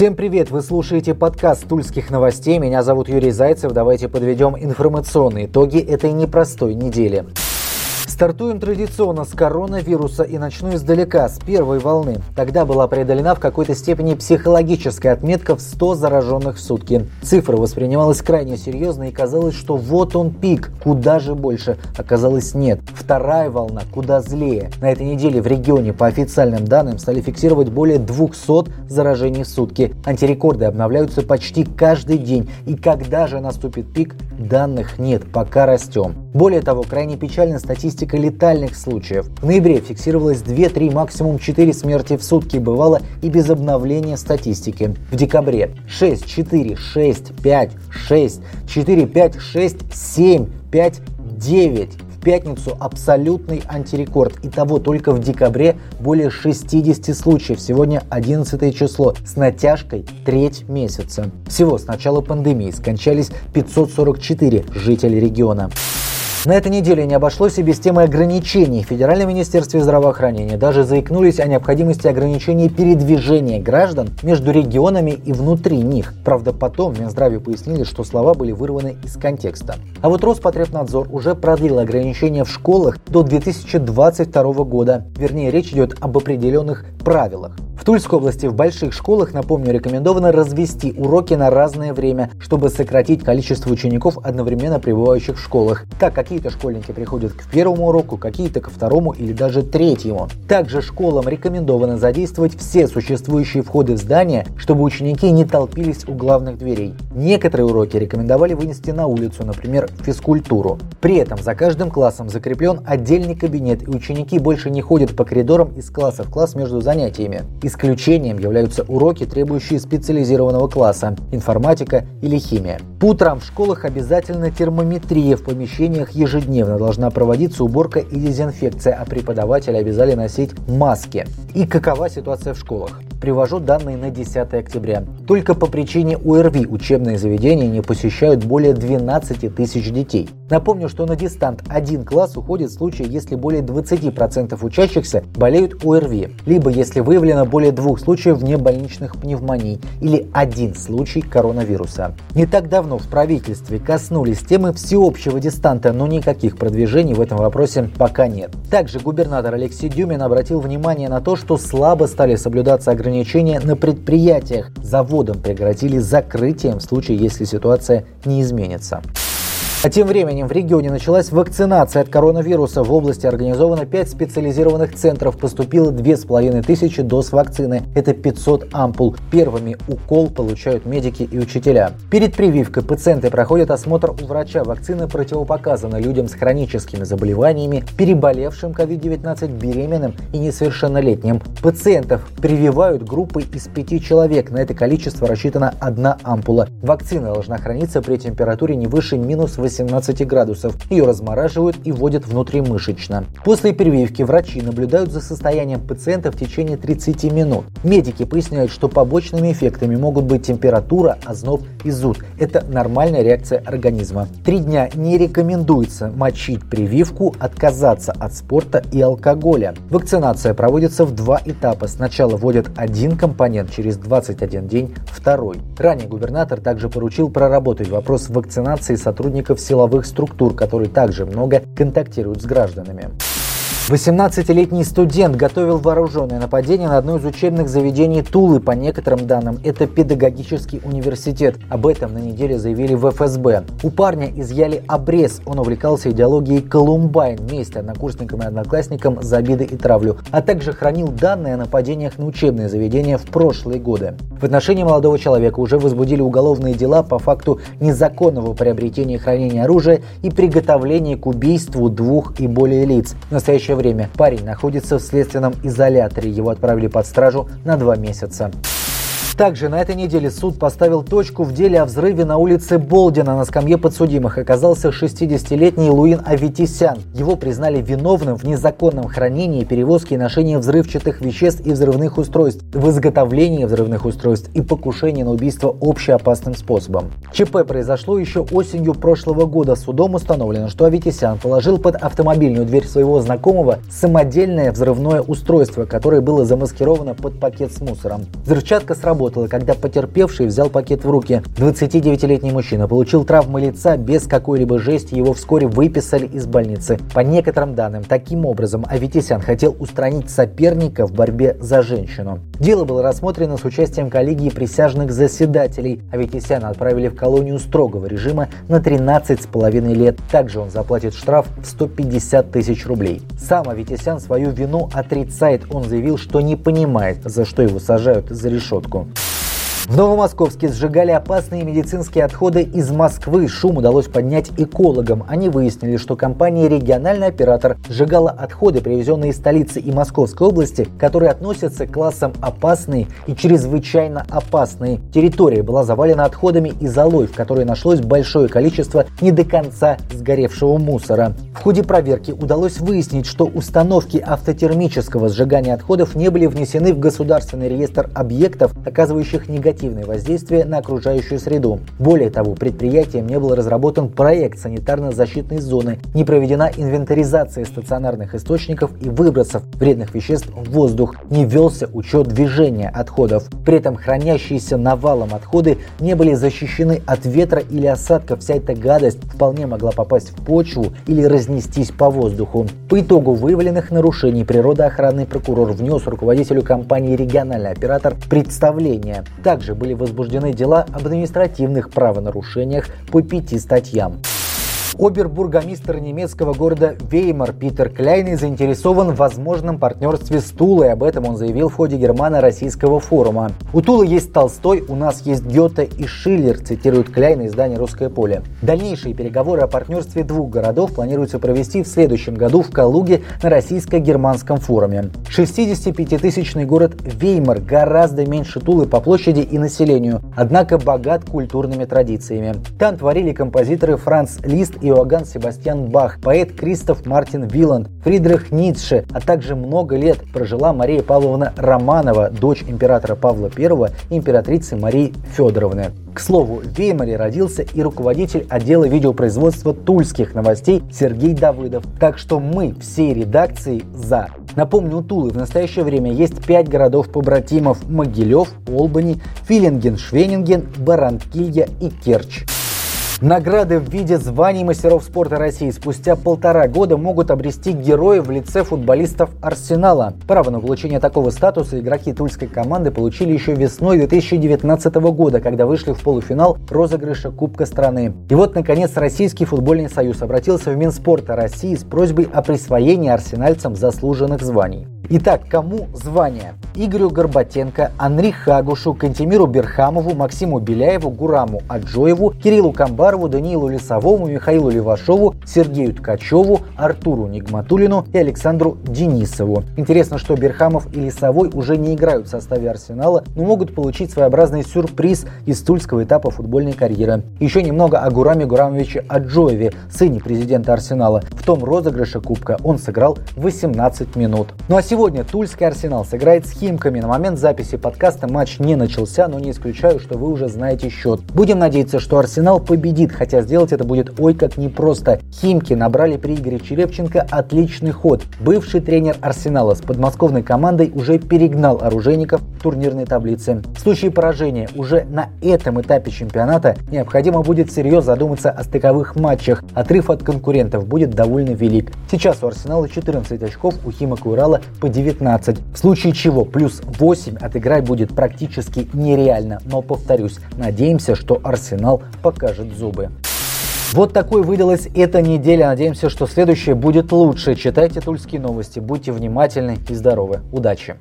Всем привет! Вы слушаете подкаст Тульских новостей. Меня зовут Юрий Зайцев. Давайте подведем информационные итоги этой непростой недели. Стартуем традиционно с коронавируса и начну издалека, с первой волны. Тогда была преодолена в какой-то степени психологическая отметка в 100 зараженных в сутки. Цифра воспринималась крайне серьезно и казалось, что вот он пик, куда же больше. Оказалось нет. Вторая волна куда злее. На этой неделе в регионе по официальным данным стали фиксировать более 200 заражений в сутки. Антирекорды обновляются почти каждый день. И когда же наступит пик, данных нет, пока растем. Более того, крайне печальна статистика летальных случаев. В ноябре фиксировалось 2-3, максимум 4 смерти в сутки, бывало и без обновления статистики. В декабре 6, 4, 6, 5, 6, 4, 5, 6, 7, 5, 9 в пятницу абсолютный антирекорд. Итого только в декабре более 60 случаев. Сегодня 11 число с натяжкой треть месяца. Всего с начала пандемии скончались 544 жителей региона. На этой неделе не обошлось и без темы ограничений. В Федеральном министерстве здравоохранения даже заикнулись о необходимости ограничения передвижения граждан между регионами и внутри них. Правда, потом Минздраве пояснили, что слова были вырваны из контекста. А вот Роспотребнадзор уже продлил ограничения в школах до 2022 года. Вернее, речь идет об определенных правилах. В Тульской области в больших школах, напомню, рекомендовано развести уроки на разное время, чтобы сократить количество учеников, одновременно пребывающих в школах. Так, какие-то школьники приходят к первому уроку, какие-то ко второму или даже третьему. Также школам рекомендовано задействовать все существующие входы в здание, чтобы ученики не толпились у главных дверей. Некоторые уроки рекомендовали вынести на улицу, например, физкультуру. При этом за каждым классом закреплен отдельный кабинет, и ученики больше не ходят по коридорам из класса в класс между занятиями. Исключением являются уроки, требующие специализированного класса – информатика или химия. По утрам в школах обязательно термометрия в помещениях ежедневно должна проводиться уборка и дезинфекция, а преподаватели обязали носить маски. И какова ситуация в школах? Привожу данные на 10 октября. Только по причине ОРВИ учебные заведения не посещают более 12 тысяч детей. Напомню, что на дистант один класс уходит в случае, если более 20% учащихся болеют ОРВИ, либо если выявлено более двух случаев внебольничных пневмоний или один случай коронавируса. Не так давно в правительстве коснулись темы всеобщего дистанта, но никаких продвижений в этом вопросе пока нет. Также губернатор Алексей Дюмин обратил внимание на то, что слабо стали соблюдаться ограничения на предприятиях. Заводам прекратили закрытием в случае, если ситуация не изменится. А тем временем в регионе началась вакцинация от коронавируса. В области организовано 5 специализированных центров. Поступило 2500 доз вакцины. Это 500 ампул. Первыми укол получают медики и учителя. Перед прививкой пациенты проходят осмотр у врача. Вакцина противопоказана людям с хроническими заболеваниями, переболевшим COVID-19, беременным и несовершеннолетним. Пациентов прививают группой из 5 человек. На это количество рассчитана одна ампула. Вакцина должна храниться при температуре не выше минус 8 18 градусов. Ее размораживают и вводят внутримышечно. После прививки врачи наблюдают за состоянием пациента в течение 30 минут. Медики поясняют, что побочными эффектами могут быть температура, озноб и зуд. Это нормальная реакция организма. Три дня не рекомендуется мочить прививку, отказаться от спорта и алкоголя. Вакцинация проводится в два этапа. Сначала вводят один компонент, через 21 день второй. Ранее губернатор также поручил проработать вопрос вакцинации сотрудников силовых структур, которые также много контактируют с гражданами. 18-летний студент готовил вооруженное нападение на одно из учебных заведений Тулы. По некоторым данным, это педагогический университет. Об этом на неделе заявили в ФСБ. У парня изъяли обрез. Он увлекался идеологией Колумбайн вместе однокурсникам и одноклассникам за обиды и травлю, а также хранил данные о нападениях на учебные заведения в прошлые годы. В отношении молодого человека уже возбудили уголовные дела по факту незаконного приобретения и хранения оружия и приготовления к убийству двух и более лиц. В настоящее время парень находится в следственном изоляторе. Его отправили под стражу на два месяца. Также на этой неделе суд поставил точку в деле о взрыве на улице Болдина. На скамье подсудимых оказался 60-летний Луин Аветисян. Его признали виновным в незаконном хранении, перевозке и ношении взрывчатых веществ и взрывных устройств, в изготовлении взрывных устройств и покушении на убийство общеопасным способом. ЧП произошло еще осенью прошлого года. Судом установлено, что Аветисян положил под автомобильную дверь своего знакомого самодельное взрывное устройство, которое было замаскировано под пакет с мусором. Взрывчатка сработала сработало, когда потерпевший взял пакет в руки. 29-летний мужчина получил травмы лица без какой-либо жести, его вскоре выписали из больницы. По некоторым данным, таким образом Аветисян хотел устранить соперника в борьбе за женщину. Дело было рассмотрено с участием коллегии присяжных заседателей. Аветисяна отправили в колонию строгого режима на 13,5 лет. Также он заплатит штраф в 150 тысяч рублей. Сам Аветисян свою вину отрицает. Он заявил, что не понимает, за что его сажают за решетку. В Новомосковске сжигали опасные медицинские отходы из Москвы. Шум удалось поднять экологам. Они выяснили, что компания «Региональный оператор» сжигала отходы, привезенные из столицы и Московской области, которые относятся к классам опасные и чрезвычайно опасные. Территория была завалена отходами и золой, в которой нашлось большое количество не до конца сгоревшего мусора. В ходе проверки удалось выяснить, что установки автотермического сжигания отходов не были внесены в Государственный реестр объектов, оказывающих негативное негативное воздействие на окружающую среду. Более того, предприятием не был разработан проект санитарно-защитной зоны, не проведена инвентаризация стационарных источников и выбросов вредных веществ в воздух, не велся учет движения отходов. При этом хранящиеся навалом отходы не были защищены от ветра или осадков. Вся эта гадость вполне могла попасть в почву или разнестись по воздуху. По итогу выявленных нарушений природоохранный прокурор внес руководителю компании «Региональный оператор» представление. Также также были возбуждены дела об административных правонарушениях по пяти статьям. Обербургомистр немецкого города Веймар Питер Кляйный заинтересован в возможном партнерстве с Тулой. Об этом он заявил в ходе германо-российского форума. У Тулы есть Толстой, у нас есть Гёте и Шиллер, цитирует Кляйный издание «Русское поле». Дальнейшие переговоры о партнерстве двух городов планируется провести в следующем году в Калуге на российско-германском форуме. 65-тысячный город Веймар гораздо меньше Тулы по площади и населению, однако богат культурными традициями. Там творили композиторы Франц Лист Иоганн Себастьян Бах, поэт Кристоф Мартин Виланд, Фридрих Ницше, а также много лет прожила Мария Павловна Романова, дочь императора Павла I императрицы Марии Федоровны. К слову, в Веймаре родился и руководитель отдела видеопроизводства тульских новостей Сергей Давыдов. Так что мы всей редакции за. Напомню, у Тулы в настоящее время есть пять городов-побратимов – Могилев, Олбани, Филинген, Швенинген, Баранкилья и Керчь. Награды в виде званий мастеров спорта России спустя полтора года могут обрести герои в лице футболистов Арсенала. Право на получение такого статуса игроки тульской команды получили еще весной 2019 года, когда вышли в полуфинал розыгрыша Кубка страны. И вот, наконец, Российский футбольный союз обратился в Минспорта России с просьбой о присвоении арсенальцам заслуженных званий. Итак, кому звание? Игорю Горбатенко, Анри Хагушу, Кантемиру Берхамову, Максиму Беляеву, Гураму Аджоеву, Кириллу Камбарову, Даниилу Лисовому, Михаилу Левашову, Сергею Ткачеву, Артуру Нигматулину и Александру Денисову. Интересно, что Берхамов и Лисовой уже не играют в составе Арсенала, но могут получить своеобразный сюрприз из тульского этапа футбольной карьеры. Еще немного о Гураме Гурамовиче Аджоеве, сыне президента Арсенала. В том розыгрыше Кубка он сыграл 18 минут. Ну а сегодня Сегодня Тульский Арсенал сыграет с Химками. На момент записи подкаста матч не начался, но не исключаю, что вы уже знаете счет. Будем надеяться, что Арсенал победит, хотя сделать это будет ой как непросто. Химки набрали при Игоре Черепченко отличный ход. Бывший тренер Арсенала с подмосковной командой уже перегнал оружейников в турнирной таблице. В случае поражения уже на этом этапе чемпионата необходимо будет серьезно задуматься о стыковых матчах. Отрыв от конкурентов будет довольно велик. Сейчас у Арсенала 14 очков, у Химок и Урала по 19. В случае чего плюс 8 отыграть будет практически нереально. Но повторюсь, надеемся, что Арсенал покажет зубы. Вот такой выдалась эта неделя. Надеемся, что следующая будет лучше. Читайте тульские новости, будьте внимательны и здоровы. Удачи!